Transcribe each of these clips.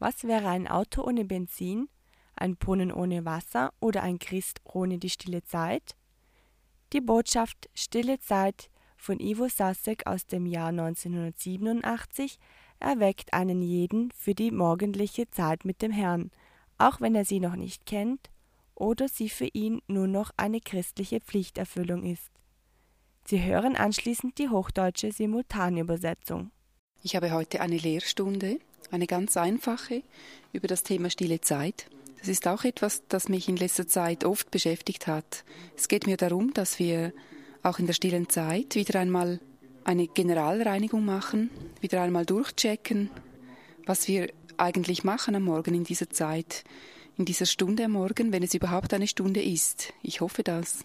Was wäre ein Auto ohne Benzin, ein Brunnen ohne Wasser oder ein Christ ohne die stille Zeit? Die Botschaft Stille Zeit von Ivo Sasek aus dem Jahr 1987 erweckt einen jeden für die morgendliche Zeit mit dem Herrn, auch wenn er sie noch nicht kennt oder sie für ihn nur noch eine christliche Pflichterfüllung ist. Sie hören anschließend die hochdeutsche Simultanübersetzung. Ich habe heute eine Lehrstunde, eine ganz einfache, über das Thema stille Zeit. Das ist auch etwas, das mich in letzter Zeit oft beschäftigt hat. Es geht mir darum, dass wir auch in der stillen Zeit wieder einmal eine Generalreinigung machen, wieder einmal durchchecken, was wir eigentlich machen am Morgen in dieser Zeit, in dieser Stunde am Morgen, wenn es überhaupt eine Stunde ist. Ich hoffe das.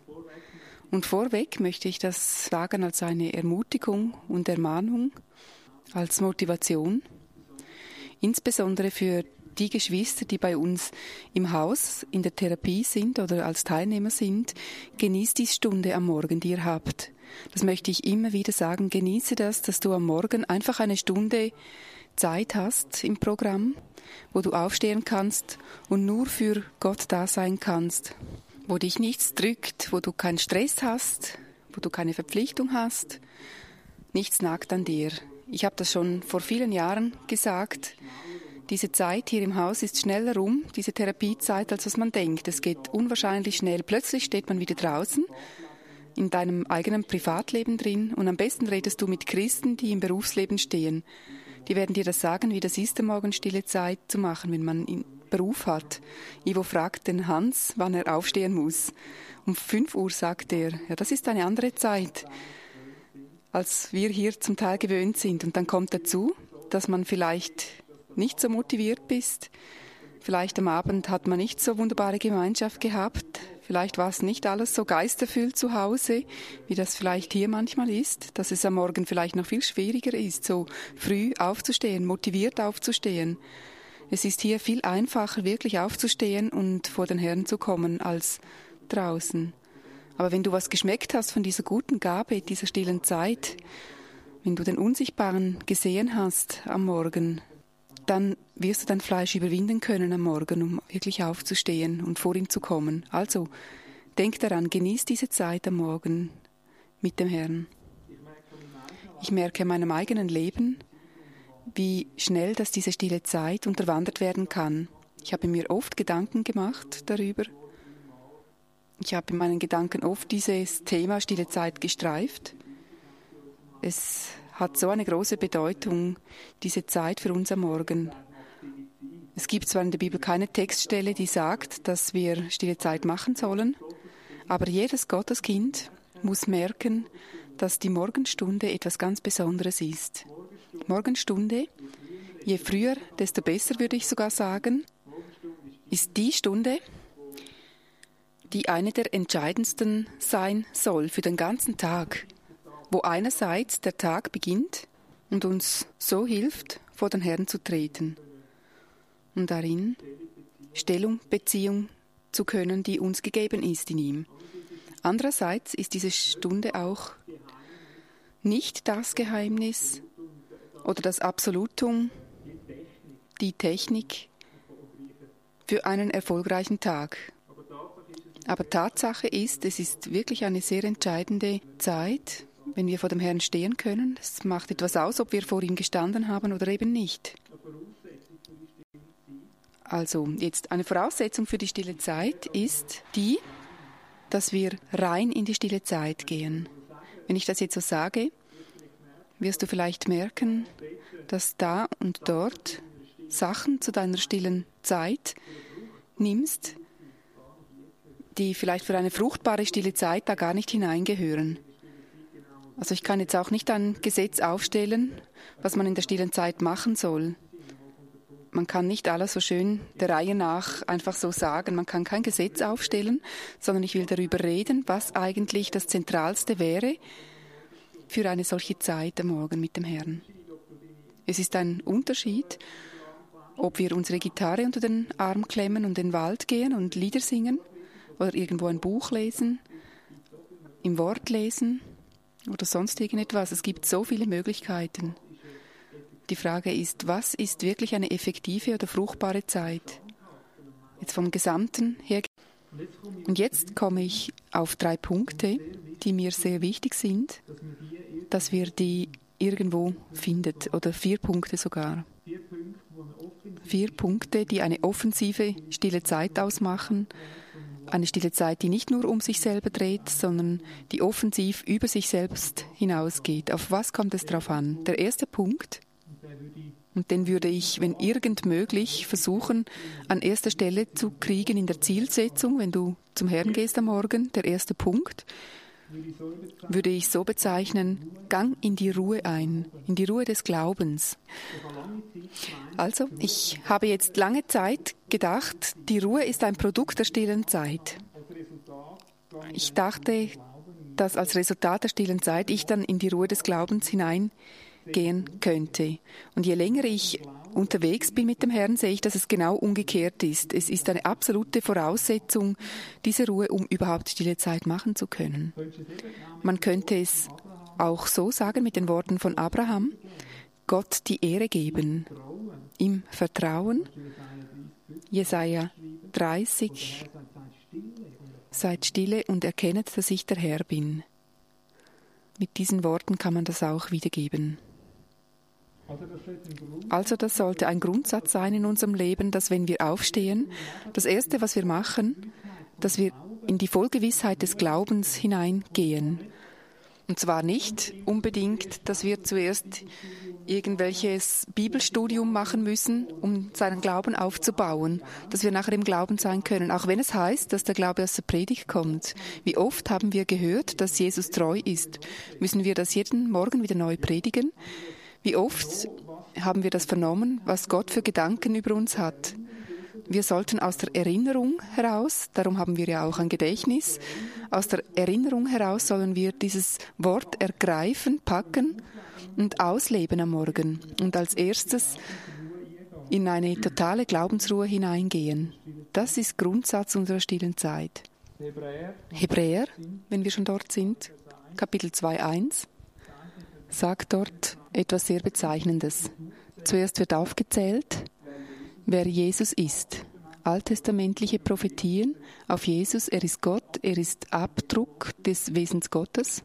Und vorweg möchte ich das sagen als eine Ermutigung und Ermahnung, als Motivation, insbesondere für die Geschwister, die bei uns im Haus in der Therapie sind oder als Teilnehmer sind, genießt die Stunde am Morgen, die ihr habt. Das möchte ich immer wieder sagen. Genieße das, dass du am Morgen einfach eine Stunde Zeit hast im Programm, wo du aufstehen kannst und nur für Gott da sein kannst, wo dich nichts drückt, wo du keinen Stress hast, wo du keine Verpflichtung hast, nichts nagt an dir. Ich habe das schon vor vielen Jahren gesagt. Diese Zeit hier im Haus ist schneller rum, diese Therapiezeit, als was man denkt. Es geht unwahrscheinlich schnell. Plötzlich steht man wieder draußen in deinem eigenen Privatleben drin und am besten redest du mit Christen, die im Berufsleben stehen. Die werden dir das sagen, wie das ist, am Morgen stille Zeit zu machen, wenn man einen Beruf hat. Ivo fragt den Hans, wann er aufstehen muss. Um 5 Uhr sagt er, ja, das ist eine andere Zeit, als wir hier zum Teil gewöhnt sind. Und dann kommt dazu, dass man vielleicht nicht so motiviert bist. Vielleicht am Abend hat man nicht so wunderbare Gemeinschaft gehabt. Vielleicht war es nicht alles so geisterfüllt zu Hause, wie das vielleicht hier manchmal ist, dass es am Morgen vielleicht noch viel schwieriger ist, so früh aufzustehen, motiviert aufzustehen. Es ist hier viel einfacher, wirklich aufzustehen und vor den Herrn zu kommen, als draußen. Aber wenn du was geschmeckt hast von dieser guten Gabe, dieser stillen Zeit, wenn du den Unsichtbaren gesehen hast am Morgen, dann wirst du dein Fleisch überwinden können am Morgen, um wirklich aufzustehen und vor ihm zu kommen. Also, denk daran, genieß diese Zeit am Morgen mit dem Herrn. Ich merke in meinem eigenen Leben, wie schnell dass diese stille Zeit unterwandert werden kann. Ich habe mir oft Gedanken gemacht darüber. Ich habe in meinen Gedanken oft dieses Thema stille Zeit gestreift. Es hat so eine große Bedeutung, diese Zeit für uns am Morgen. Es gibt zwar in der Bibel keine Textstelle, die sagt, dass wir stille Zeit machen sollen, aber jedes Gotteskind muss merken, dass die Morgenstunde etwas ganz Besonderes ist. Morgenstunde, je früher, desto besser würde ich sogar sagen, ist die Stunde, die eine der entscheidendsten sein soll für den ganzen Tag wo einerseits der Tag beginnt und uns so hilft, vor den Herrn zu treten und darin Stellung, Beziehung zu können, die uns gegeben ist in ihm. Andererseits ist diese Stunde auch nicht das Geheimnis oder das Absolutum, die Technik für einen erfolgreichen Tag. Aber Tatsache ist, es ist wirklich eine sehr entscheidende Zeit, wenn wir vor dem Herrn stehen können. Es macht etwas aus, ob wir vor ihm gestanden haben oder eben nicht. Also jetzt eine Voraussetzung für die stille Zeit ist die, dass wir rein in die stille Zeit gehen. Wenn ich das jetzt so sage, wirst du vielleicht merken, dass da und dort Sachen zu deiner stillen Zeit nimmst, die vielleicht für eine fruchtbare stille Zeit da gar nicht hineingehören. Also ich kann jetzt auch nicht ein Gesetz aufstellen, was man in der stillen Zeit machen soll. Man kann nicht alles so schön der Reihe nach einfach so sagen. Man kann kein Gesetz aufstellen, sondern ich will darüber reden, was eigentlich das Zentralste wäre für eine solche Zeit am Morgen mit dem Herrn. Es ist ein Unterschied, ob wir unsere Gitarre unter den Arm klemmen und in den Wald gehen und Lieder singen oder irgendwo ein Buch lesen, im Wort lesen oder sonst irgendetwas. Es gibt so viele Möglichkeiten. Die Frage ist, was ist wirklich eine effektive oder fruchtbare Zeit? Jetzt vom Gesamten her. Und jetzt komme ich auf drei Punkte, die mir sehr wichtig sind, dass wir die irgendwo findet oder vier Punkte sogar. Vier Punkte, die eine offensive stille Zeit ausmachen. Eine stille Zeit, die nicht nur um sich selber dreht, sondern die offensiv über sich selbst hinausgeht. Auf was kommt es drauf an? Der erste Punkt, und den würde ich, wenn irgend möglich, versuchen, an erster Stelle zu kriegen in der Zielsetzung, wenn du zum Herrn gehst am Morgen, der erste Punkt würde ich so bezeichnen, Gang in die Ruhe ein, in die Ruhe des Glaubens. Also, ich habe jetzt lange Zeit gedacht, die Ruhe ist ein Produkt der stillen Zeit. Ich dachte, dass als Resultat der stillen Zeit ich dann in die Ruhe des Glaubens hineingehen könnte. Und je länger ich unterwegs bin mit dem Herrn, sehe ich, dass es genau umgekehrt ist. Es ist eine absolute Voraussetzung, diese Ruhe, um überhaupt stille Zeit machen zu können. Man könnte es auch so sagen mit den Worten von Abraham, Gott die Ehre geben, im Vertrauen. Jesaja 30, seid stille und erkennet, dass ich der Herr bin. Mit diesen Worten kann man das auch wiedergeben. Also das sollte ein Grundsatz sein in unserem Leben, dass wenn wir aufstehen, das Erste, was wir machen, dass wir in die Vollgewissheit des Glaubens hineingehen. Und zwar nicht unbedingt, dass wir zuerst irgendwelches Bibelstudium machen müssen, um seinen Glauben aufzubauen, dass wir nachher im Glauben sein können, auch wenn es heißt, dass der Glaube aus der Predigt kommt. Wie oft haben wir gehört, dass Jesus treu ist? Müssen wir das jeden Morgen wieder neu predigen? Wie oft haben wir das vernommen, was Gott für Gedanken über uns hat? Wir sollten aus der Erinnerung heraus, darum haben wir ja auch ein Gedächtnis, aus der Erinnerung heraus sollen wir dieses Wort ergreifen, packen und ausleben am Morgen und als erstes in eine totale Glaubensruhe hineingehen. Das ist Grundsatz unserer stillen Zeit. Hebräer, wenn wir schon dort sind, Kapitel 2.1 sagt dort etwas sehr Bezeichnendes. Zuerst wird aufgezählt, wer Jesus ist. Alttestamentliche Prophetien auf Jesus, er ist Gott, er ist Abdruck des Wesens Gottes.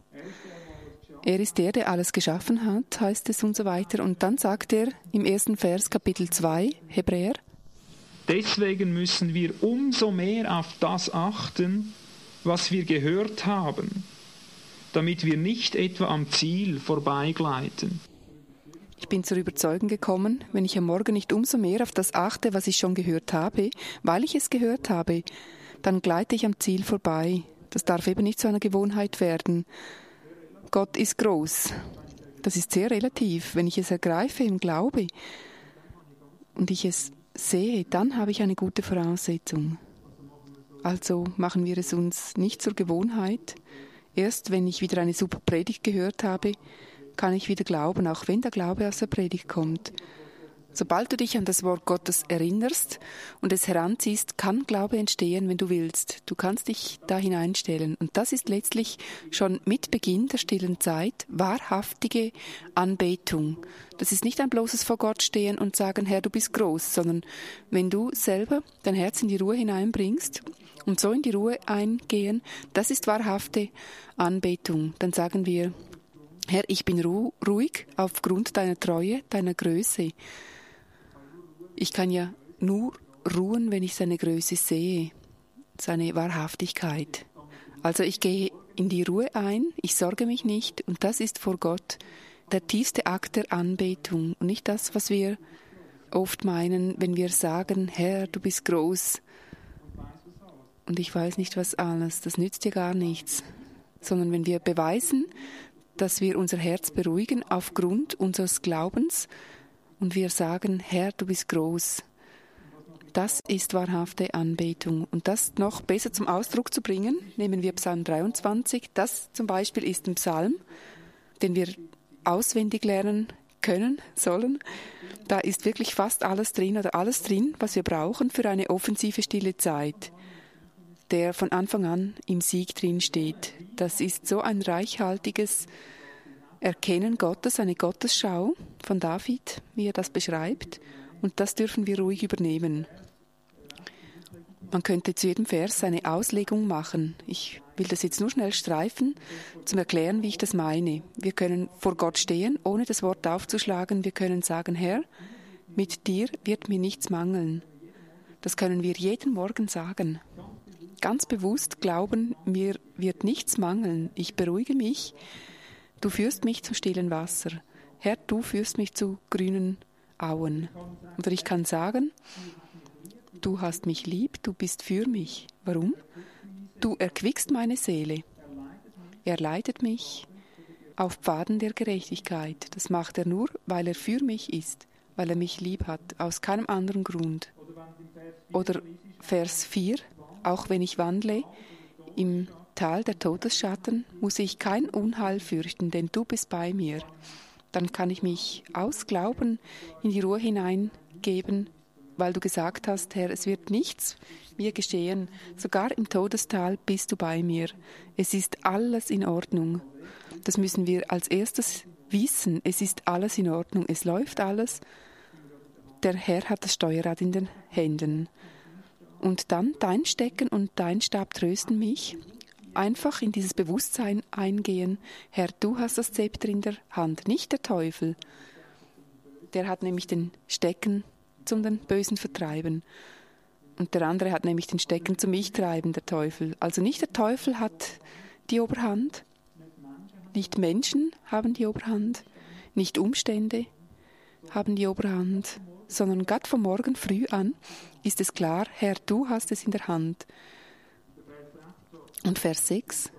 Er ist der, der alles geschaffen hat, heißt es und so weiter. Und dann sagt er im ersten Vers, Kapitel 2, Hebräer. Deswegen müssen wir umso mehr auf das achten, was wir gehört haben damit wir nicht etwa am Ziel vorbeigleiten. Ich bin zur Überzeugung gekommen, wenn ich am Morgen nicht umso mehr auf das achte, was ich schon gehört habe, weil ich es gehört habe, dann gleite ich am Ziel vorbei. Das darf eben nicht zu einer Gewohnheit werden. Gott ist groß. Das ist sehr relativ. Wenn ich es ergreife im Glaube und ich es sehe, dann habe ich eine gute Voraussetzung. Also machen wir es uns nicht zur Gewohnheit, Erst wenn ich wieder eine super Predigt gehört habe, kann ich wieder glauben, auch wenn der Glaube aus der Predigt kommt. Sobald du dich an das Wort Gottes erinnerst und es heranziehst, kann Glaube entstehen, wenn du willst. Du kannst dich da hineinstellen. Und das ist letztlich schon mit Beginn der stillen Zeit wahrhaftige Anbetung. Das ist nicht ein bloßes vor Gott stehen und sagen, Herr, du bist groß, sondern wenn du selber dein Herz in die Ruhe hineinbringst und so in die Ruhe eingehen, das ist wahrhafte Anbetung. Dann sagen wir, Herr, ich bin ruhig aufgrund deiner Treue, deiner Größe. Ich kann ja nur ruhen, wenn ich seine Größe sehe, seine Wahrhaftigkeit. Also ich gehe in die Ruhe ein, ich sorge mich nicht und das ist vor Gott der tiefste Akt der Anbetung und nicht das, was wir oft meinen, wenn wir sagen, Herr, du bist groß, und ich weiß nicht was alles, das nützt dir gar nichts, sondern wenn wir beweisen, dass wir unser Herz beruhigen aufgrund unseres Glaubens und wir sagen, Herr, du bist groß. Das ist wahrhafte Anbetung. Und das noch besser zum Ausdruck zu bringen, nehmen wir Psalm 23. Das zum Beispiel ist ein Psalm, den wir auswendig lernen können, sollen. Da ist wirklich fast alles drin oder alles drin, was wir brauchen für eine offensive stille Zeit der von Anfang an im Sieg drin steht. Das ist so ein reichhaltiges Erkennen Gottes, eine Gottesschau von David, wie er das beschreibt, und das dürfen wir ruhig übernehmen. Man könnte zu jedem Vers eine Auslegung machen. Ich will das jetzt nur schnell streifen, zum Erklären, wie ich das meine. Wir können vor Gott stehen, ohne das Wort aufzuschlagen. Wir können sagen, Herr, mit dir wird mir nichts mangeln. Das können wir jeden Morgen sagen. Ganz bewusst glauben, mir wird nichts mangeln. Ich beruhige mich. Du führst mich zum stillen Wasser. Herr, du führst mich zu grünen Auen. Oder ich kann sagen, du hast mich lieb, du bist für mich. Warum? Du erquickst meine Seele. Er leitet mich auf Pfaden der Gerechtigkeit. Das macht er nur, weil er für mich ist, weil er mich lieb hat, aus keinem anderen Grund. Oder Vers 4, auch wenn ich wandle im Tal der Todesschatten, muss ich kein Unheil fürchten, denn du bist bei mir. Dann kann ich mich aus Glauben in die Ruhe hineingeben, weil du gesagt hast, Herr, es wird nichts mir geschehen, sogar im Todestal bist du bei mir. Es ist alles in Ordnung. Das müssen wir als erstes wissen. Es ist alles in Ordnung. Es läuft alles. Der Herr hat das Steuerrad in den Händen. Und dann dein Stecken und dein Stab trösten mich. Einfach in dieses Bewusstsein eingehen. Herr, du hast das Zepter in der Hand, nicht der Teufel. Der hat nämlich den Stecken zum den Bösen vertreiben. Und der andere hat nämlich den Stecken zum Ich treiben, der Teufel. Also nicht der Teufel hat die Oberhand, nicht Menschen haben die Oberhand, nicht Umstände haben die Oberhand, sondern Gott vom Morgen früh an ist es klar, Herr, du hast es in der Hand. Und Vers 6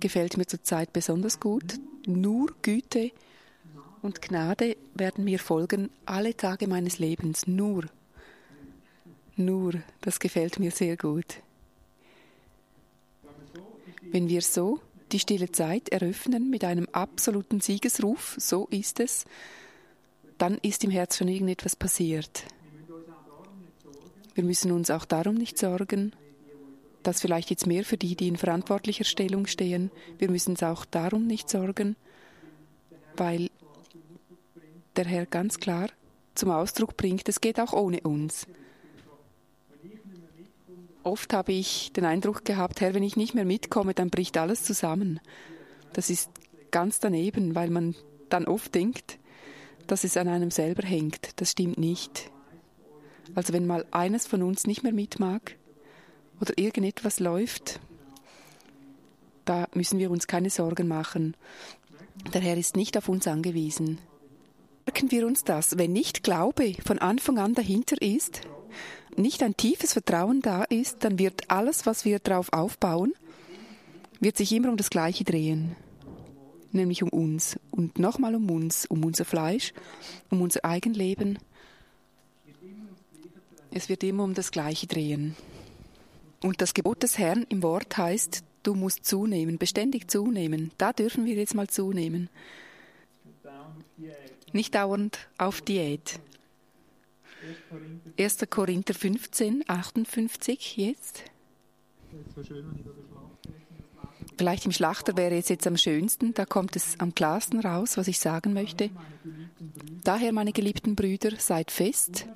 gefällt mir zurzeit besonders gut. Nur Güte und Gnade werden mir folgen alle Tage meines Lebens. Nur. Nur. Das gefällt mir sehr gut. Wenn wir so die stille Zeit eröffnen mit einem absoluten Siegesruf, so ist es, dann ist im Herz schon irgendetwas passiert. Wir müssen uns auch darum nicht sorgen, das vielleicht jetzt mehr für die, die in verantwortlicher Stellung stehen. Wir müssen uns auch darum nicht sorgen, weil der Herr ganz klar zum Ausdruck bringt, es geht auch ohne uns. Oft habe ich den Eindruck gehabt, Herr, wenn ich nicht mehr mitkomme, dann bricht alles zusammen. Das ist ganz daneben, weil man dann oft denkt, dass es an einem selber hängt. Das stimmt nicht. Also wenn mal eines von uns nicht mehr mitmag oder irgendetwas läuft, da müssen wir uns keine Sorgen machen. Der Herr ist nicht auf uns angewiesen. Merken wir uns das, wenn nicht Glaube von Anfang an dahinter ist, nicht ein tiefes Vertrauen da ist, dann wird alles, was wir darauf aufbauen, wird sich immer um das Gleiche drehen nämlich um uns und nochmal um uns, um unser Fleisch, um unser Eigenleben. Es wird immer um das Gleiche drehen. Und das Gebot des Herrn im Wort heißt, du musst zunehmen, beständig zunehmen. Da dürfen wir jetzt mal zunehmen. Nicht dauernd auf Diät. 1. Korinther 15, 58 jetzt. Das ist so schön, wenn ich da Vielleicht im Schlachter wäre es jetzt am schönsten, da kommt es am klarsten raus, was ich sagen möchte. Daher, meine geliebten Brüder, seid fest,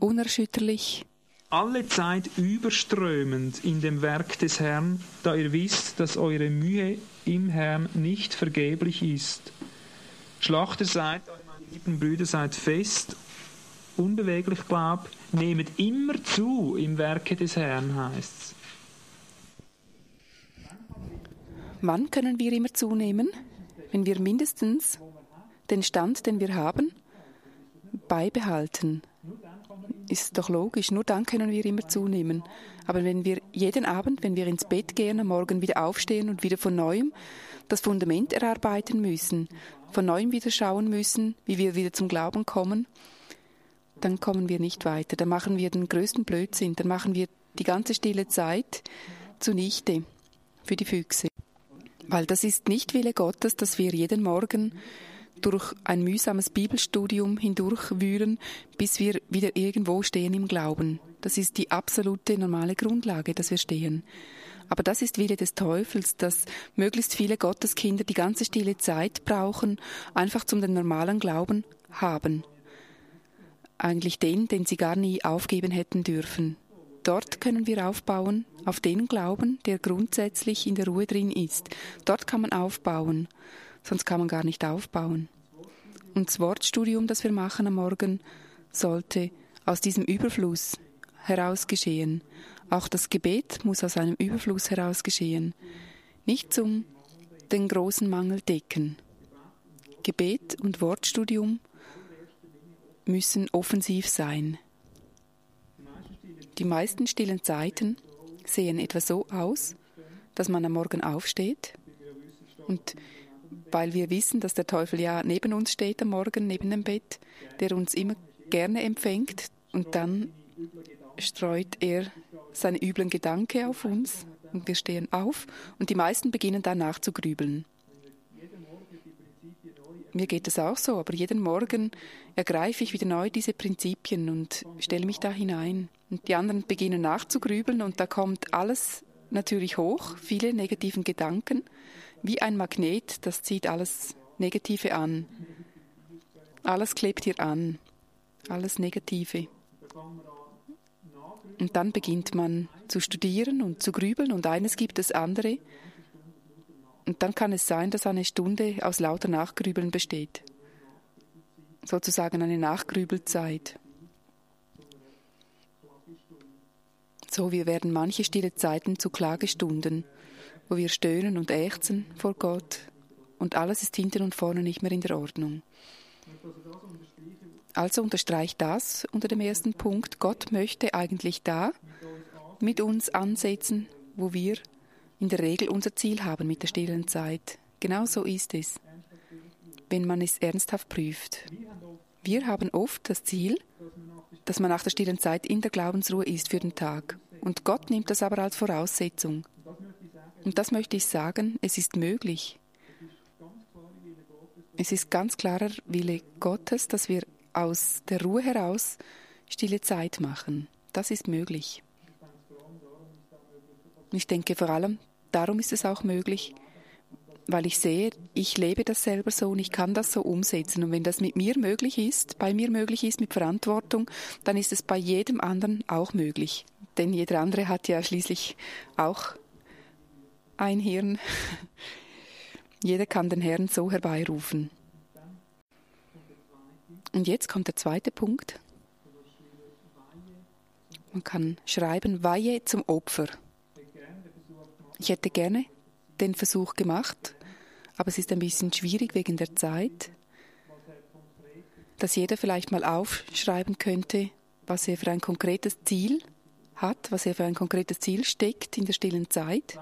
unerschütterlich. Alle Zeit überströmend in dem Werk des Herrn, da ihr wisst, dass eure Mühe im Herrn nicht vergeblich ist. Schlachter seid, meine geliebten Brüder, seid fest, unbeweglich glaubt, nehmet immer zu im Werke des Herrn, heißt's. Wann können wir immer zunehmen? Wenn wir mindestens den Stand, den wir haben, beibehalten. Ist doch logisch, nur dann können wir immer zunehmen. Aber wenn wir jeden Abend, wenn wir ins Bett gehen, am Morgen wieder aufstehen und wieder von neuem das Fundament erarbeiten müssen, von neuem wieder schauen müssen, wie wir wieder zum Glauben kommen, dann kommen wir nicht weiter. Dann machen wir den größten Blödsinn. Dann machen wir die ganze stille Zeit zunichte für die Füchse. Weil das ist nicht Wille Gottes, dass wir jeden Morgen durch ein mühsames Bibelstudium hindurchwühlen, bis wir wieder irgendwo stehen im Glauben. Das ist die absolute normale Grundlage, dass wir stehen. Aber das ist Wille des Teufels, dass möglichst viele Gotteskinder die ganze stille Zeit brauchen, einfach zum den normalen Glauben haben. Eigentlich den, den sie gar nie aufgeben hätten dürfen. Dort können wir aufbauen, auf den Glauben, der grundsätzlich in der Ruhe drin ist. Dort kann man aufbauen, sonst kann man gar nicht aufbauen. Und das Wortstudium, das wir machen am Morgen, sollte aus diesem Überfluss heraus geschehen. Auch das Gebet muss aus einem Überfluss heraus geschehen, nicht zum den großen Mangel decken. Gebet und Wortstudium müssen offensiv sein. Die meisten stillen Zeiten sehen etwa so aus, dass man am Morgen aufsteht und weil wir wissen, dass der Teufel ja neben uns steht am Morgen, neben dem Bett, der uns immer gerne empfängt und dann streut er seine üblen Gedanken auf uns und wir stehen auf und die meisten beginnen danach zu grübeln. Mir geht es auch so, aber jeden Morgen ergreife ich wieder neu diese Prinzipien und stelle mich da hinein. Und die anderen beginnen nachzugrübeln und da kommt alles natürlich hoch, viele negativen Gedanken. Wie ein Magnet, das zieht alles Negative an. Alles klebt hier an, alles Negative. Und dann beginnt man zu studieren und zu grübeln und eines gibt das andere. Und dann kann es sein, dass eine Stunde aus lauter Nachgrübeln besteht. Sozusagen eine Nachgrübelzeit. So, wir werden manche stille Zeiten zu Klagestunden, wo wir stöhnen und ächzen vor Gott und alles ist hinten und vorne nicht mehr in der Ordnung. Also unterstreicht das unter dem ersten Punkt, Gott möchte eigentlich da mit uns ansetzen, wo wir in der Regel unser Ziel haben mit der stillen Zeit. Genau so ist es, wenn man es ernsthaft prüft. Wir haben oft das Ziel, dass man nach der stillen Zeit in der Glaubensruhe ist für den Tag. Und Gott nimmt das aber als Voraussetzung. Und das möchte ich sagen, es ist möglich. Es ist ganz klarer Wille Gottes, dass wir aus der Ruhe heraus stille Zeit machen. Das ist möglich. Ich denke vor allem, darum ist es auch möglich, weil ich sehe, ich lebe das selber so und ich kann das so umsetzen. Und wenn das mit mir möglich ist, bei mir möglich ist mit Verantwortung, dann ist es bei jedem anderen auch möglich. Denn jeder andere hat ja schließlich auch ein Hirn. Jeder kann den Herrn so herbeirufen. Und jetzt kommt der zweite Punkt. Man kann schreiben Weihe zum Opfer. Ich hätte gerne den Versuch gemacht, aber es ist ein bisschen schwierig wegen der Zeit, dass jeder vielleicht mal aufschreiben könnte, was er für ein konkretes Ziel hat, was er für ein konkretes Ziel steckt in der stillen Zeit.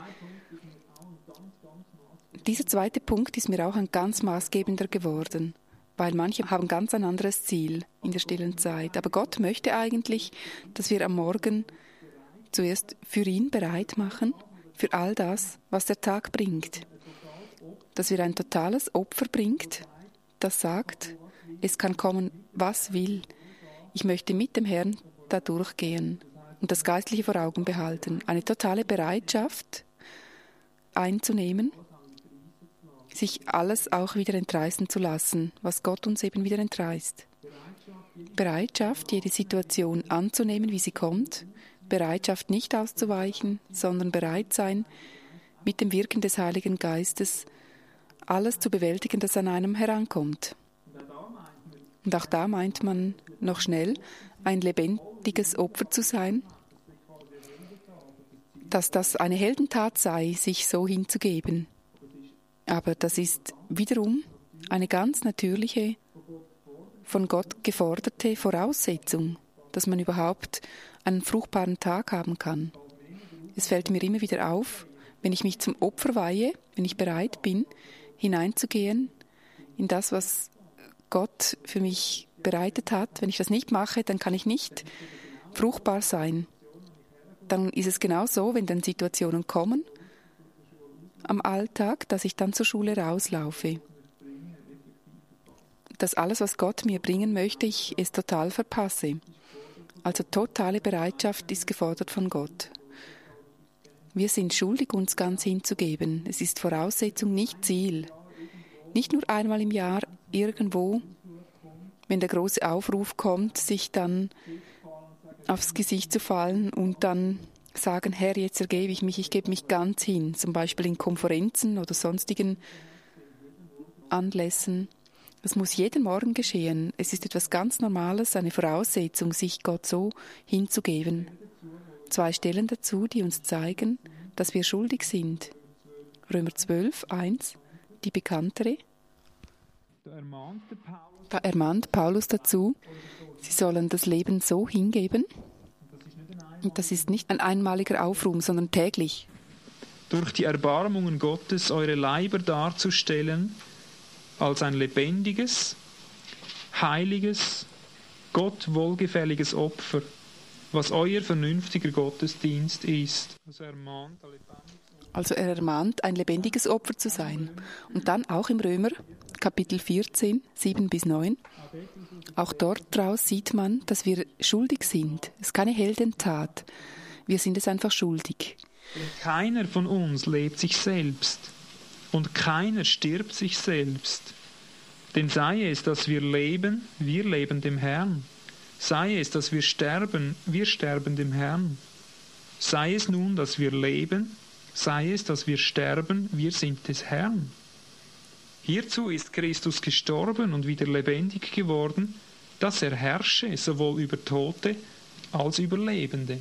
Dieser zweite Punkt ist mir auch ein ganz maßgebender geworden weil manche haben ganz ein anderes Ziel in der stillen Zeit. Aber Gott möchte eigentlich, dass wir am Morgen zuerst für ihn bereit machen, für all das, was der Tag bringt. Dass wir ein totales Opfer bringt, das sagt, es kann kommen, was will. Ich möchte mit dem Herrn da durchgehen und das Geistliche vor Augen behalten. Eine totale Bereitschaft einzunehmen sich alles auch wieder entreißen zu lassen, was Gott uns eben wieder entreißt. Bereitschaft, jede Situation anzunehmen, wie sie kommt, Bereitschaft nicht auszuweichen, sondern bereit sein, mit dem Wirken des Heiligen Geistes alles zu bewältigen, das an einem herankommt. Und auch da meint man noch schnell, ein lebendiges Opfer zu sein, dass das eine Heldentat sei, sich so hinzugeben. Aber das ist wiederum eine ganz natürliche, von Gott geforderte Voraussetzung, dass man überhaupt einen fruchtbaren Tag haben kann. Es fällt mir immer wieder auf, wenn ich mich zum Opfer weihe, wenn ich bereit bin, hineinzugehen in das, was Gott für mich bereitet hat. Wenn ich das nicht mache, dann kann ich nicht fruchtbar sein. Dann ist es genau so, wenn dann Situationen kommen, am Alltag, dass ich dann zur Schule rauslaufe. Dass alles, was Gott mir bringen möchte, ich es total verpasse. Also totale Bereitschaft ist gefordert von Gott. Wir sind schuldig, uns ganz hinzugeben. Es ist Voraussetzung, nicht Ziel. Nicht nur einmal im Jahr irgendwo, wenn der große Aufruf kommt, sich dann aufs Gesicht zu fallen und dann sagen, Herr, jetzt ergebe ich mich, ich gebe mich ganz hin, zum Beispiel in Konferenzen oder sonstigen Anlässen. Das muss jeden Morgen geschehen. Es ist etwas ganz Normales, eine Voraussetzung, sich Gott so hinzugeben. Zwei Stellen dazu, die uns zeigen, dass wir schuldig sind. Römer 12, 1, die bekanntere. Da ermahnt Paulus dazu, sie sollen das Leben so hingeben. Und das ist nicht ein einmaliger Aufruhr, sondern täglich. Durch die Erbarmungen Gottes eure Leiber darzustellen, als ein lebendiges, heiliges, Gott wohlgefälliges Opfer, was euer vernünftiger Gottesdienst ist. Also, also er ermahnt, ein lebendiges Opfer zu sein. Und dann auch im Römer Kapitel 14, 7 bis 9. Auch dort draus sieht man, dass wir schuldig sind. Es ist keine Heldentat. Wir sind es einfach schuldig. Keiner von uns lebt sich selbst und keiner stirbt sich selbst. Denn sei es, dass wir leben, wir leben dem Herrn. Sei es, dass wir sterben, wir sterben dem Herrn. Sei es nun, dass wir leben, sei es, dass wir sterben, wir sind des Herrn. Hierzu ist Christus gestorben und wieder lebendig geworden, dass er herrsche sowohl über Tote als über Lebende.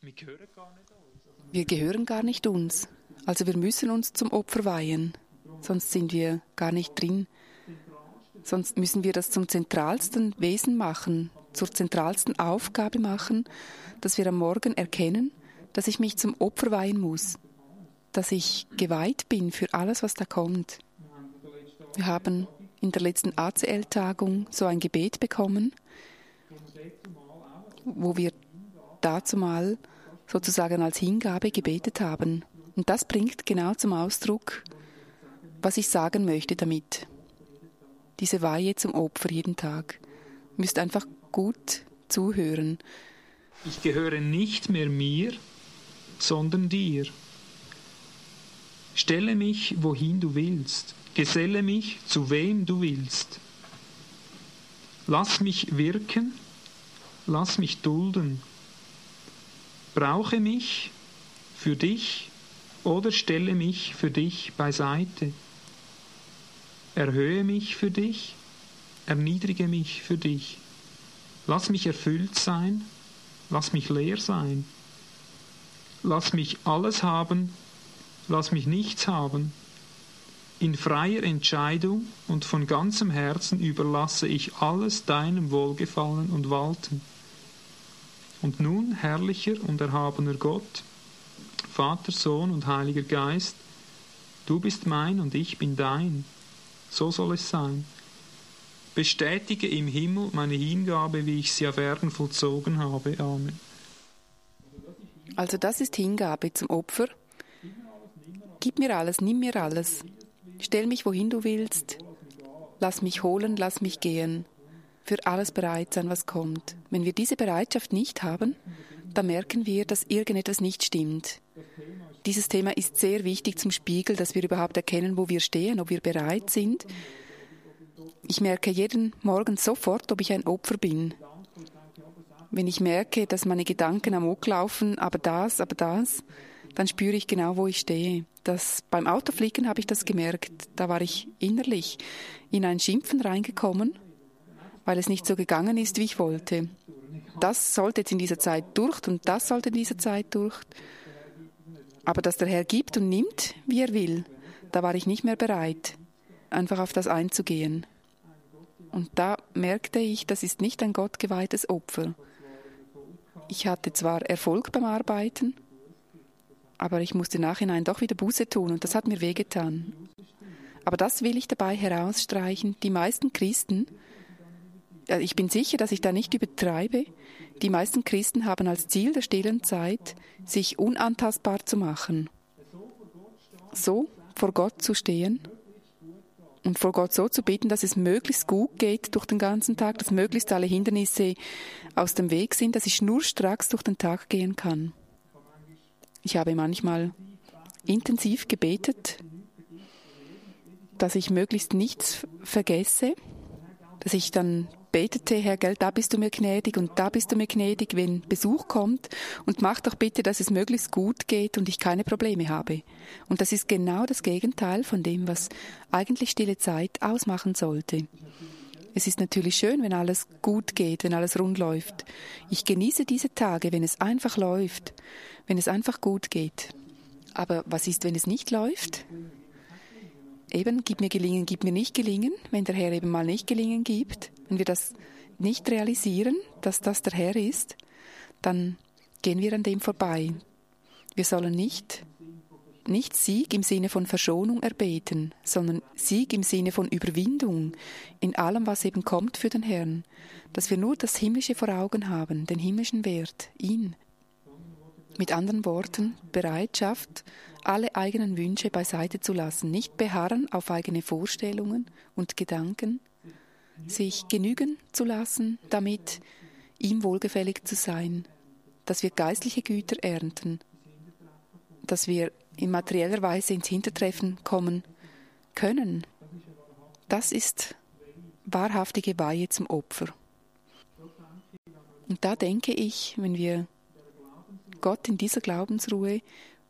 Wir gehören gar nicht uns. Also wir müssen uns zum Opfer weihen, sonst sind wir gar nicht drin. Sonst müssen wir das zum zentralsten Wesen machen, zur zentralsten Aufgabe machen, dass wir am Morgen erkennen, dass ich mich zum Opfer weihen muss, dass ich geweiht bin für alles, was da kommt. Wir haben in der letzten ACL-Tagung so ein Gebet bekommen, wo wir dazu mal sozusagen als Hingabe gebetet haben. Und das bringt genau zum Ausdruck, was ich sagen möchte damit. Diese Weihe zum Opfer jeden Tag. Ihr müsst einfach gut zuhören. Ich gehöre nicht mehr mir, sondern dir. Stelle mich, wohin du willst. Geselle mich, zu wem du willst. Lass mich wirken, lass mich dulden. Brauche mich für dich oder stelle mich für dich beiseite. Erhöhe mich für dich, erniedrige mich für dich. Lass mich erfüllt sein, lass mich leer sein. Lass mich alles haben, lass mich nichts haben. In freier Entscheidung und von ganzem Herzen überlasse ich alles deinem Wohlgefallen und Walten. Und nun, herrlicher und erhabener Gott, Vater, Sohn und Heiliger Geist, du bist mein und ich bin dein. So soll es sein. Bestätige im Himmel meine Hingabe, wie ich sie auf Erden vollzogen habe. Amen. Also das ist Hingabe zum Opfer. Gib mir alles, nimm mir alles. Stell mich, wohin du willst. Lass mich holen, lass mich gehen. Für alles bereit sein, was kommt. Wenn wir diese Bereitschaft nicht haben, dann merken wir, dass irgendetwas nicht stimmt. Dieses Thema ist sehr wichtig zum Spiegel, dass wir überhaupt erkennen, wo wir stehen, ob wir bereit sind. Ich merke jeden Morgen sofort, ob ich ein Opfer bin. Wenn ich merke, dass meine Gedanken am Ock laufen, aber das, aber das, dann spüre ich genau, wo ich stehe. Das, beim Autofliegen habe ich das gemerkt. Da war ich innerlich in ein Schimpfen reingekommen, weil es nicht so gegangen ist, wie ich wollte. Das sollte jetzt in dieser Zeit durch und das sollte in dieser Zeit durch. Aber dass der Herr gibt und nimmt, wie er will, da war ich nicht mehr bereit, einfach auf das einzugehen. Und da merkte ich, das ist nicht ein gottgeweihtes Opfer. Ich hatte zwar Erfolg beim Arbeiten, aber ich musste nachhinein doch wieder Buße tun und das hat mir wehgetan. Aber das will ich dabei herausstreichen. Die meisten Christen, ich bin sicher, dass ich da nicht übertreibe, die meisten Christen haben als Ziel der stillen Zeit, sich unantastbar zu machen. So vor Gott zu stehen und vor Gott so zu beten, dass es möglichst gut geht durch den ganzen Tag, dass möglichst alle Hindernisse aus dem Weg sind, dass ich schnurstracks durch den Tag gehen kann. Ich habe manchmal intensiv gebetet, dass ich möglichst nichts vergesse, dass ich dann betete, Herr, gell, da bist du mir gnädig und da bist du mir gnädig, wenn Besuch kommt und mach doch bitte, dass es möglichst gut geht und ich keine Probleme habe. Und das ist genau das Gegenteil von dem, was eigentlich stille Zeit ausmachen sollte. Es ist natürlich schön, wenn alles gut geht, wenn alles rund läuft. Ich genieße diese Tage, wenn es einfach läuft, wenn es einfach gut geht. Aber was ist, wenn es nicht läuft? Eben, gib mir gelingen, gib mir nicht gelingen, wenn der Herr eben mal nicht gelingen gibt. Wenn wir das nicht realisieren, dass das der Herr ist, dann gehen wir an dem vorbei. Wir sollen nicht, nicht Sieg im Sinne von Verschonung erbeten, sondern Sieg im Sinne von Überwindung in allem, was eben kommt für den Herrn. Dass wir nur das Himmlische vor Augen haben, den himmlischen Wert, ihn. Mit anderen Worten, Bereitschaft, alle eigenen Wünsche beiseite zu lassen, nicht beharren auf eigene Vorstellungen und Gedanken, sich genügen zu lassen, damit ihm wohlgefällig zu sein, dass wir geistliche Güter ernten, dass wir in materieller Weise ins Hintertreffen kommen können. Das ist wahrhaftige Weihe zum Opfer. Und da denke ich, wenn wir Gott in dieser Glaubensruhe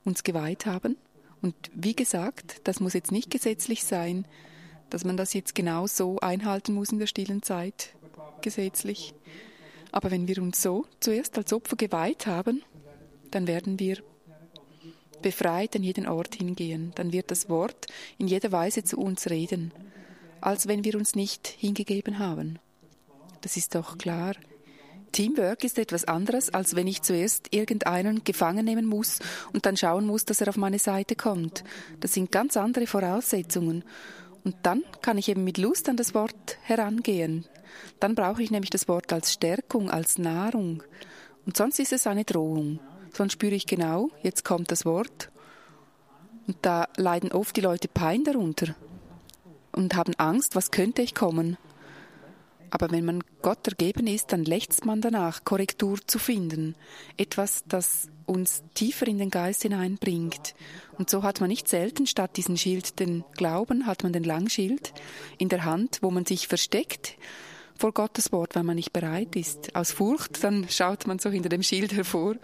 uns geweiht haben, und wie gesagt, das muss jetzt nicht gesetzlich sein, dass man das jetzt genau so einhalten muss in der stillen Zeit, gesetzlich. Aber wenn wir uns so zuerst als Opfer geweiht haben, dann werden wir befreit an jeden Ort hingehen. Dann wird das Wort in jeder Weise zu uns reden, als wenn wir uns nicht hingegeben haben. Das ist doch klar. Teamwork ist etwas anderes, als wenn ich zuerst irgendeinen gefangen nehmen muss und dann schauen muss, dass er auf meine Seite kommt. Das sind ganz andere Voraussetzungen. Und dann kann ich eben mit Lust an das Wort herangehen. Dann brauche ich nämlich das Wort als Stärkung, als Nahrung. Und sonst ist es eine Drohung. Sonst spüre ich genau, jetzt kommt das Wort. Und da leiden oft die Leute Pein darunter und haben Angst, was könnte ich kommen. Aber wenn man Gott ergeben ist, dann lechzt man danach, Korrektur zu finden. Etwas, das uns tiefer in den Geist hineinbringt. Und so hat man nicht selten statt diesen Schild den Glauben, hat man den Langschild in der Hand, wo man sich versteckt vor Gottes Wort, weil man nicht bereit ist. Aus Furcht, dann schaut man so hinter dem Schild hervor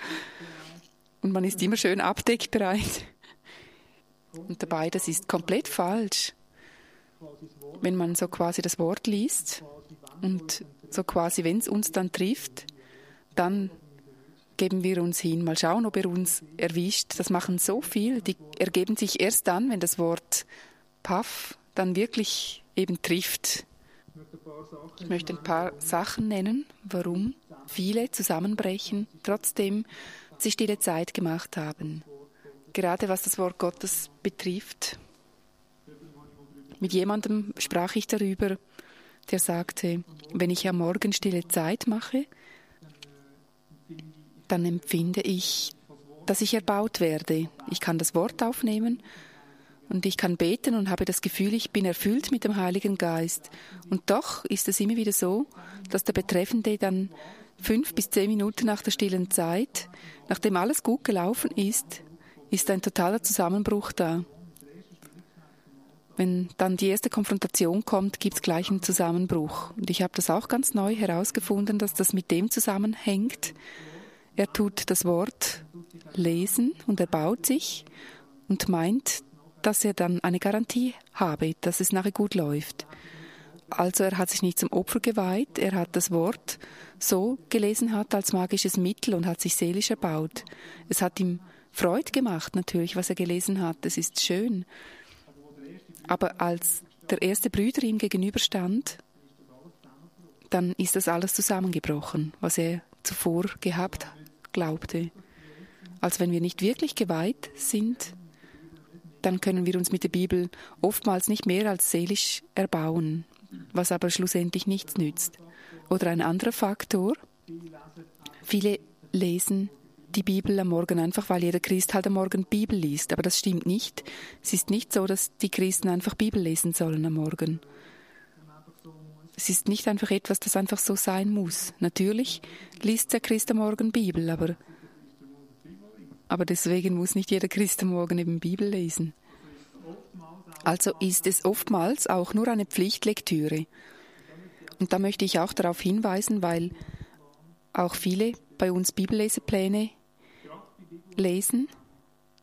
und man ist immer schön abdeckbereit. Und dabei, das ist komplett falsch. Wenn man so quasi das Wort liest, und so quasi, wenn es uns dann trifft, dann geben wir uns hin. Mal schauen, ob er uns erwischt. Das machen so viel. Die ergeben sich erst dann, wenn das Wort Paff dann wirklich eben trifft. Ich möchte ein paar Sachen nennen, warum viele zusammenbrechen, trotzdem sie stille Zeit gemacht haben. Gerade was das Wort Gottes betrifft. Mit jemandem sprach ich darüber, der sagte, wenn ich am Morgen stille Zeit mache, dann empfinde ich, dass ich erbaut werde. Ich kann das Wort aufnehmen und ich kann beten und habe das Gefühl, ich bin erfüllt mit dem Heiligen Geist. Und doch ist es immer wieder so, dass der Betreffende dann fünf bis zehn Minuten nach der stillen Zeit, nachdem alles gut gelaufen ist, ist ein totaler Zusammenbruch da. Wenn dann die erste Konfrontation kommt, gibt es gleich einen Zusammenbruch. Und ich habe das auch ganz neu herausgefunden, dass das mit dem zusammenhängt. Er tut das Wort lesen und er baut sich und meint, dass er dann eine Garantie habe, dass es nachher gut läuft. Also er hat sich nicht zum Opfer geweiht, er hat das Wort so gelesen hat als magisches Mittel und hat sich seelisch erbaut. Es hat ihm Freude gemacht natürlich, was er gelesen hat. Es ist schön. Aber als der erste Brüder ihm gegenüberstand, dann ist das alles zusammengebrochen, was er zuvor gehabt glaubte. Als wenn wir nicht wirklich geweiht sind, dann können wir uns mit der Bibel oftmals nicht mehr als seelisch erbauen, was aber schlussendlich nichts nützt. Oder ein anderer Faktor, viele lesen die Bibel am Morgen einfach, weil jeder Christ halt am Morgen Bibel liest. Aber das stimmt nicht. Es ist nicht so, dass die Christen einfach Bibel lesen sollen am Morgen. Es ist nicht einfach etwas, das einfach so sein muss. Natürlich liest der Christ am Morgen Bibel, aber aber deswegen muss nicht jeder Christ am Morgen eben Bibel lesen. Also ist es oftmals auch nur eine Pflichtlektüre. Und da möchte ich auch darauf hinweisen, weil auch viele bei uns Bibellesepläne lesen.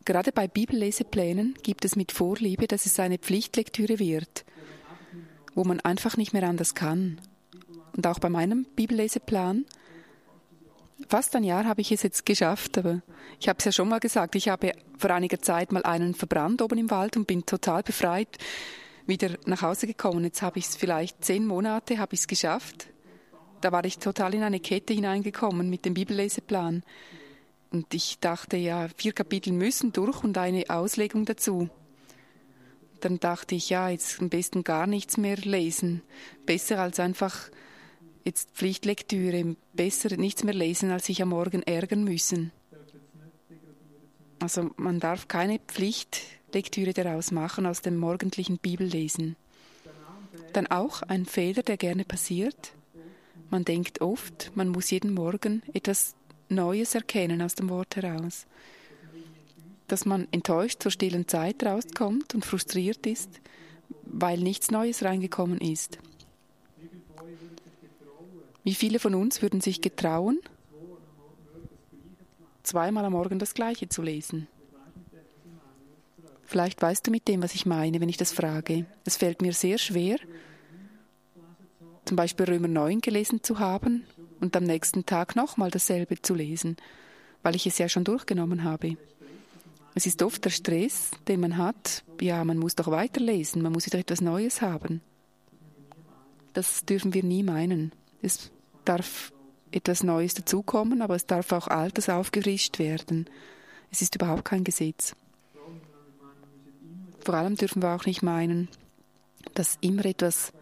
Gerade bei Bibelleseplänen gibt es mit Vorliebe, dass es eine Pflichtlektüre wird, wo man einfach nicht mehr anders kann. Und auch bei meinem Bibelleseplan, fast ein Jahr habe ich es jetzt geschafft, aber ich habe es ja schon mal gesagt, ich habe vor einiger Zeit mal einen verbrannt oben im Wald und bin total befreit wieder nach Hause gekommen. Jetzt habe ich es vielleicht zehn Monate, habe ich es geschafft. Da war ich total in eine Kette hineingekommen mit dem Bibelleseplan. Und ich dachte, ja, vier Kapitel müssen durch und eine Auslegung dazu. Dann dachte ich, ja, jetzt am besten gar nichts mehr lesen. Besser als einfach jetzt Pflichtlektüre. Besser nichts mehr lesen, als sich am Morgen ärgern müssen. Also man darf keine Pflichtlektüre daraus machen aus dem morgendlichen Bibellesen. Dann auch ein Fehler, der gerne passiert. Man denkt oft, man muss jeden Morgen etwas Neues erkennen aus dem Wort heraus. Dass man enttäuscht zur stillen Zeit rauskommt und frustriert ist, weil nichts Neues reingekommen ist. Wie viele von uns würden sich getrauen, zweimal am Morgen das Gleiche zu lesen? Vielleicht weißt du mit dem, was ich meine, wenn ich das frage. Es fällt mir sehr schwer, zum Beispiel Römer 9 gelesen zu haben und am nächsten Tag nochmal dasselbe zu lesen, weil ich es ja schon durchgenommen habe. Es ist oft der Stress, den man hat. Ja, man muss doch weiterlesen, man muss wieder etwas Neues haben. Das dürfen wir nie meinen. Es darf etwas Neues dazukommen, aber es darf auch Altes aufgerischt werden. Es ist überhaupt kein Gesetz. Vor allem dürfen wir auch nicht meinen, dass immer etwas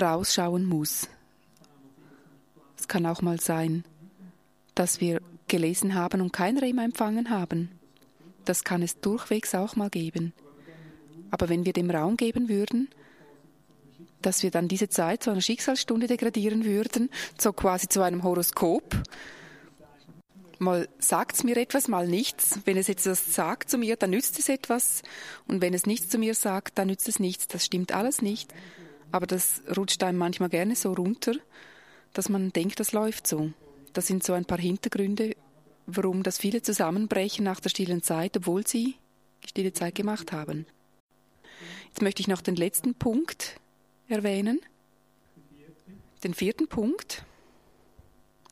rausschauen muss. Es kann auch mal sein, dass wir gelesen haben und kein Rema empfangen haben. Das kann es durchwegs auch mal geben. Aber wenn wir dem Raum geben würden, dass wir dann diese Zeit zu einer Schicksalsstunde degradieren würden, so quasi zu einem Horoskop, mal sagt es mir etwas, mal nichts. Wenn es etwas sagt zu mir, dann nützt es etwas. Und wenn es nichts zu mir sagt, dann nützt es nichts. Das stimmt alles nicht. Aber das rutscht einem manchmal gerne so runter, dass man denkt, das läuft so. Das sind so ein paar Hintergründe, warum das viele zusammenbrechen nach der stillen Zeit, obwohl sie die stille Zeit gemacht haben. Jetzt möchte ich noch den letzten Punkt erwähnen. Den vierten Punkt.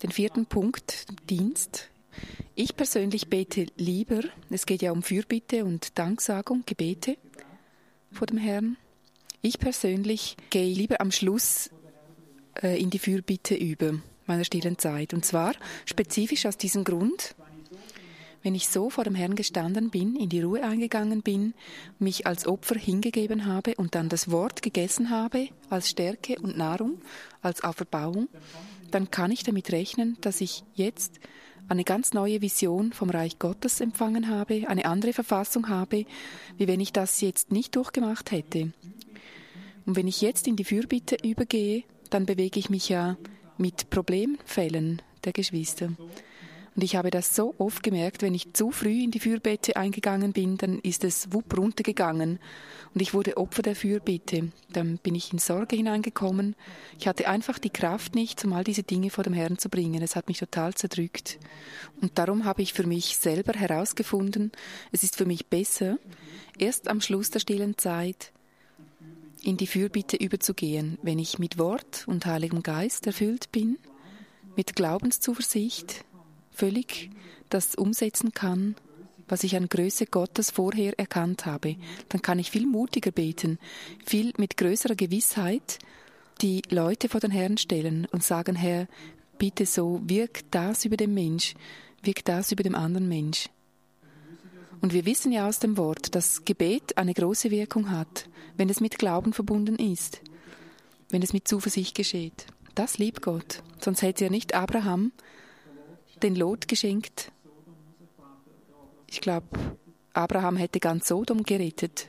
Den vierten Punkt, Dienst. Ich persönlich bete lieber, es geht ja um Fürbitte und Danksagung, Gebete vor dem Herrn. Ich persönlich gehe lieber am Schluss in die Fürbitte über meiner stillen Zeit. Und zwar spezifisch aus diesem Grund, wenn ich so vor dem Herrn gestanden bin, in die Ruhe eingegangen bin, mich als Opfer hingegeben habe und dann das Wort gegessen habe als Stärke und Nahrung, als Auferbauung, dann kann ich damit rechnen, dass ich jetzt eine ganz neue Vision vom Reich Gottes empfangen habe, eine andere Verfassung habe, wie wenn ich das jetzt nicht durchgemacht hätte. Und wenn ich jetzt in die Fürbitte übergehe, dann bewege ich mich ja mit Problemfällen der Geschwister. Und ich habe das so oft gemerkt, wenn ich zu früh in die Fürbitte eingegangen bin, dann ist es wupp runtergegangen und ich wurde Opfer der Fürbitte. Dann bin ich in Sorge hineingekommen. Ich hatte einfach die Kraft nicht, um all diese Dinge vor dem Herrn zu bringen. Es hat mich total zerdrückt. Und darum habe ich für mich selber herausgefunden, es ist für mich besser, erst am Schluss der stillen Zeit in die Fürbitte überzugehen, wenn ich mit Wort und Heiligem Geist erfüllt bin, mit Glaubenszuversicht völlig das umsetzen kann, was ich an Größe Gottes vorher erkannt habe, dann kann ich viel mutiger beten, viel mit größerer Gewissheit die Leute vor den Herrn stellen und sagen, Herr, bitte so, wirk das über den Mensch, wirk das über den anderen Mensch. Und wir wissen ja aus dem Wort, dass Gebet eine große Wirkung hat, wenn es mit Glauben verbunden ist, wenn es mit Zuversicht geschieht. Das liebt Gott. Sonst hätte er nicht Abraham den Lot geschenkt. Ich glaube, Abraham hätte ganz Sodom gerettet,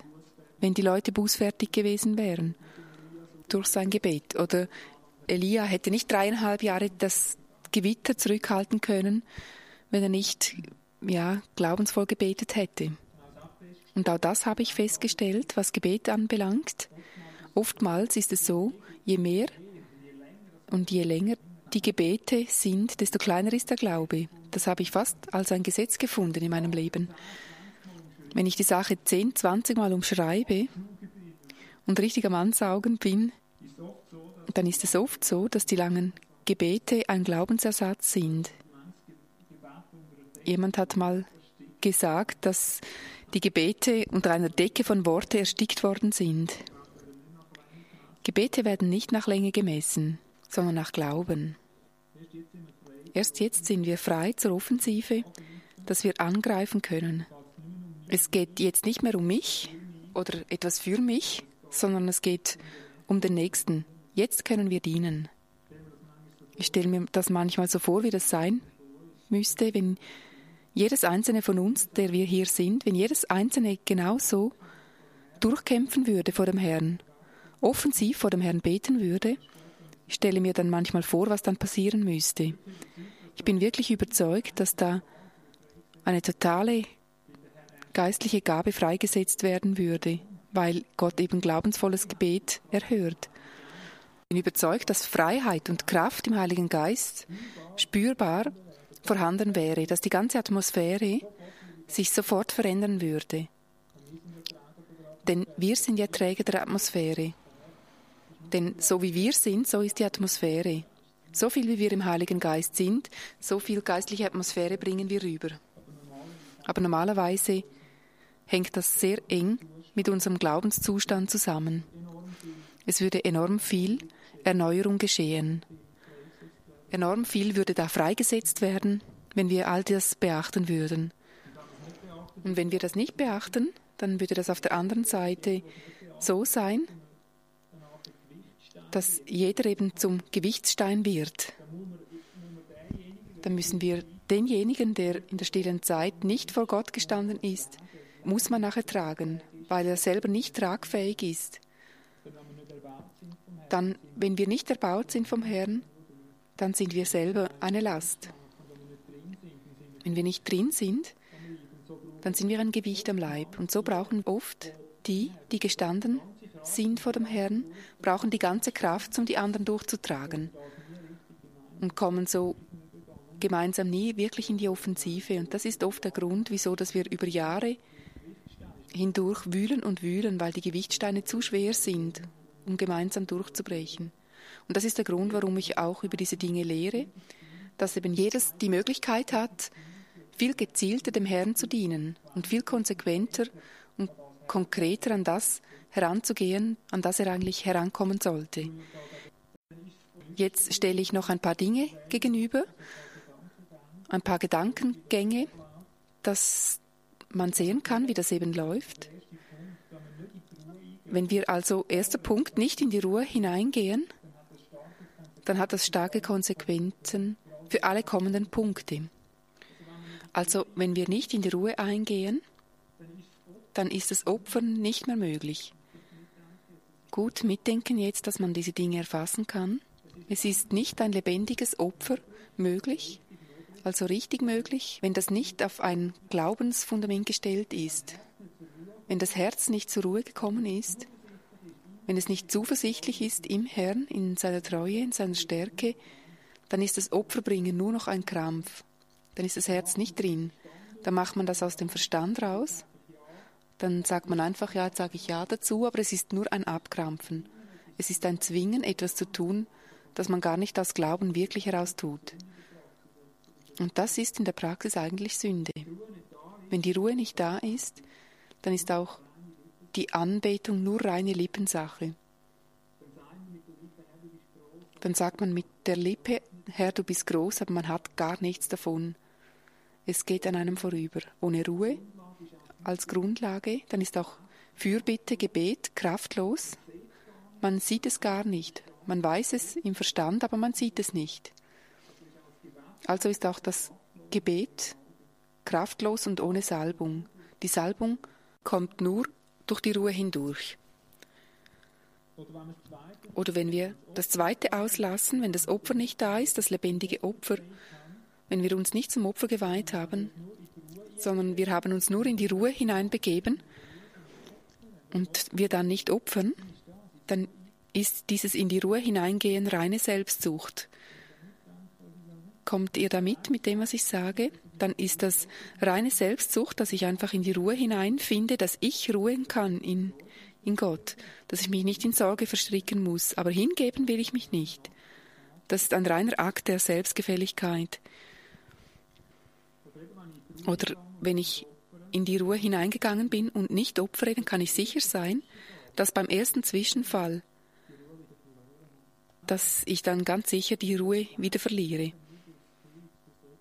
wenn die Leute bußfertig gewesen wären durch sein Gebet. Oder Elia hätte nicht dreieinhalb Jahre das Gewitter zurückhalten können, wenn er nicht ja, glaubensvoll gebetet hätte. Und auch das habe ich festgestellt, was Gebet anbelangt. Oftmals ist es so, je mehr und je länger die Gebete sind, desto kleiner ist der Glaube. Das habe ich fast als ein Gesetz gefunden in meinem Leben. Wenn ich die Sache 10, 20 Mal umschreibe und richtig am Ansaugen bin, dann ist es oft so, dass die langen Gebete ein Glaubensersatz sind. Jemand hat mal gesagt, dass die Gebete unter einer Decke von Worte erstickt worden sind. Gebete werden nicht nach Länge gemessen, sondern nach Glauben. Erst jetzt sind wir frei zur Offensive, dass wir angreifen können. Es geht jetzt nicht mehr um mich oder etwas für mich, sondern es geht um den Nächsten. Jetzt können wir dienen. Ich stelle mir das manchmal so vor, wie das sein müsste, wenn jedes einzelne von uns, der wir hier sind, wenn jedes einzelne genauso durchkämpfen würde vor dem Herrn, offensiv vor dem Herrn beten würde, ich stelle mir dann manchmal vor, was dann passieren müsste. Ich bin wirklich überzeugt, dass da eine totale geistliche Gabe freigesetzt werden würde, weil Gott eben glaubensvolles Gebet erhört. Ich bin überzeugt, dass Freiheit und Kraft im Heiligen Geist spürbar vorhanden wäre, dass die ganze Atmosphäre sich sofort verändern würde. Denn wir sind ja Träger der Atmosphäre. Denn so wie wir sind, so ist die Atmosphäre. So viel wie wir im Heiligen Geist sind, so viel geistliche Atmosphäre bringen wir rüber. Aber normalerweise hängt das sehr eng mit unserem Glaubenszustand zusammen. Es würde enorm viel Erneuerung geschehen. Enorm viel würde da freigesetzt werden, wenn wir all das beachten würden. Und wenn wir das nicht beachten, dann würde das auf der anderen Seite so sein, dass jeder eben zum Gewichtsstein wird. Dann müssen wir denjenigen, der in der stillen Zeit nicht vor Gott gestanden ist, muss man nachher tragen, weil er selber nicht tragfähig ist. Dann, wenn wir nicht erbaut sind vom Herrn, dann sind wir selber eine Last. Wenn wir nicht drin sind, dann sind wir ein Gewicht am Leib. Und so brauchen oft die, die gestanden sind vor dem Herrn, brauchen die ganze Kraft, um die anderen durchzutragen. Und kommen so gemeinsam nie wirklich in die Offensive. Und das ist oft der Grund, wieso dass wir über Jahre hindurch wühlen und wühlen, weil die Gewichtsteine zu schwer sind, um gemeinsam durchzubrechen. Und das ist der Grund, warum ich auch über diese Dinge lehre, dass eben jedes die Möglichkeit hat, viel gezielter dem Herrn zu dienen und viel konsequenter und konkreter an das heranzugehen, an das er eigentlich herankommen sollte. Jetzt stelle ich noch ein paar Dinge gegenüber, ein paar Gedankengänge, dass man sehen kann, wie das eben läuft. Wenn wir also, erster Punkt, nicht in die Ruhe hineingehen, dann hat das starke Konsequenzen für alle kommenden Punkte. Also wenn wir nicht in die Ruhe eingehen, dann ist das Opfern nicht mehr möglich. Gut mitdenken jetzt, dass man diese Dinge erfassen kann. Es ist nicht ein lebendiges Opfer möglich, also richtig möglich, wenn das nicht auf ein Glaubensfundament gestellt ist, wenn das Herz nicht zur Ruhe gekommen ist, wenn es nicht zuversichtlich ist im Herrn, in seiner Treue, in seiner Stärke, dann ist das Opferbringen nur noch ein Krampf. Dann ist das Herz nicht drin. Dann macht man das aus dem Verstand raus. Dann sagt man einfach, ja, jetzt sage ich ja dazu, aber es ist nur ein Abkrampfen. Es ist ein Zwingen, etwas zu tun, das man gar nicht aus Glauben wirklich heraus tut. Und das ist in der Praxis eigentlich Sünde. Wenn die Ruhe nicht da ist, dann ist auch die Anbetung nur reine Lippensache. Dann sagt man mit der Lippe, Herr, du bist groß, aber man hat gar nichts davon. Es geht an einem vorüber. Ohne Ruhe als Grundlage, dann ist auch Fürbitte, Gebet kraftlos. Man sieht es gar nicht. Man weiß es im Verstand, aber man sieht es nicht. Also ist auch das Gebet kraftlos und ohne Salbung. Die Salbung kommt nur durch die Ruhe hindurch. Oder wenn wir das zweite auslassen, wenn das Opfer nicht da ist, das lebendige Opfer, wenn wir uns nicht zum Opfer geweiht haben, sondern wir haben uns nur in die Ruhe hineinbegeben und wir dann nicht opfern, dann ist dieses in die Ruhe hineingehen reine Selbstsucht. Kommt ihr damit mit dem, was ich sage? Dann ist das reine Selbstsucht, dass ich einfach in die Ruhe hineinfinde, dass ich ruhen kann in, in Gott, dass ich mich nicht in Sorge verstricken muss, aber hingeben will ich mich nicht. Das ist ein reiner Akt der Selbstgefälligkeit. Oder wenn ich in die Ruhe hineingegangen bin und nicht opfere, dann kann ich sicher sein, dass beim ersten Zwischenfall, dass ich dann ganz sicher die Ruhe wieder verliere.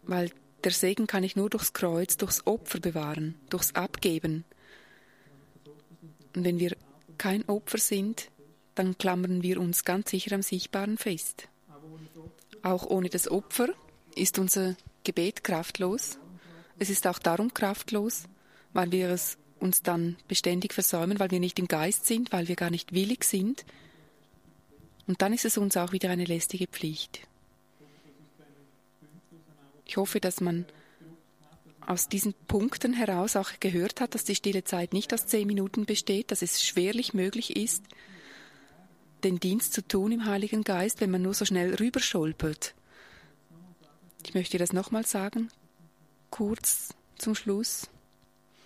Weil der Segen kann ich nur durchs Kreuz, durchs Opfer bewahren, durchs Abgeben. Und wenn wir kein Opfer sind, dann klammern wir uns ganz sicher am Sichtbaren fest. Auch ohne das Opfer ist unser Gebet kraftlos. Es ist auch darum kraftlos, weil wir es uns dann beständig versäumen, weil wir nicht im Geist sind, weil wir gar nicht willig sind. Und dann ist es uns auch wieder eine lästige Pflicht. Ich hoffe, dass man aus diesen Punkten heraus auch gehört hat, dass die stille Zeit nicht aus zehn Minuten besteht, dass es schwerlich möglich ist, den Dienst zu tun im Heiligen Geist, wenn man nur so schnell rüberscholpert. Ich möchte das nochmal sagen, kurz zum Schluss.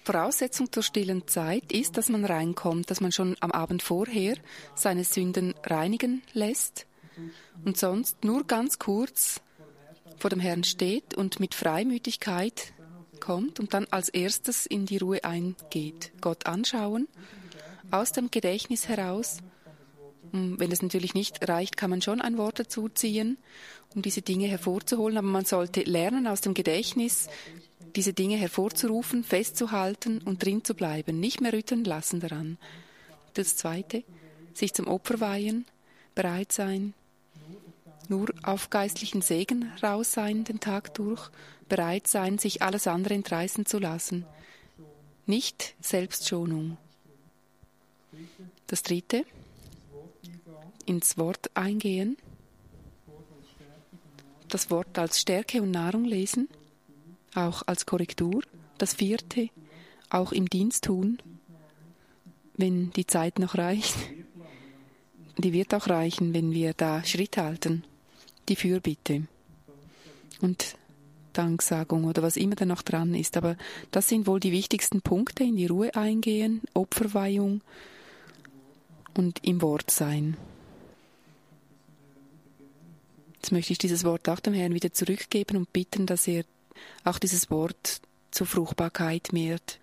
Voraussetzung zur stillen Zeit ist, dass man reinkommt, dass man schon am Abend vorher seine Sünden reinigen lässt und sonst nur ganz kurz vor dem Herrn steht und mit Freimütigkeit kommt und dann als erstes in die Ruhe eingeht. Gott anschauen, aus dem Gedächtnis heraus hm, wenn es natürlich nicht reicht, kann man schon ein Wort dazu ziehen, um diese Dinge hervorzuholen, aber man sollte lernen, aus dem Gedächtnis diese Dinge hervorzurufen, festzuhalten und drin zu bleiben, nicht mehr rütteln lassen daran. Das Zweite, sich zum Opfer weihen, bereit sein, nur auf geistlichen Segen raus sein den Tag durch, bereit sein, sich alles andere entreißen zu lassen. Nicht Selbstschonung. Das Dritte, ins Wort eingehen, das Wort als Stärke und Nahrung lesen, auch als Korrektur. Das vierte, auch im Dienst tun, wenn die Zeit noch reicht. Die wird auch reichen, wenn wir da Schritt halten. Die Fürbitte und Danksagung oder was immer da noch dran ist. Aber das sind wohl die wichtigsten Punkte, in die Ruhe eingehen, Opferweihung und im Wort sein. Jetzt möchte ich dieses Wort auch dem Herrn wieder zurückgeben und bitten, dass er auch dieses Wort zur Fruchtbarkeit mehrt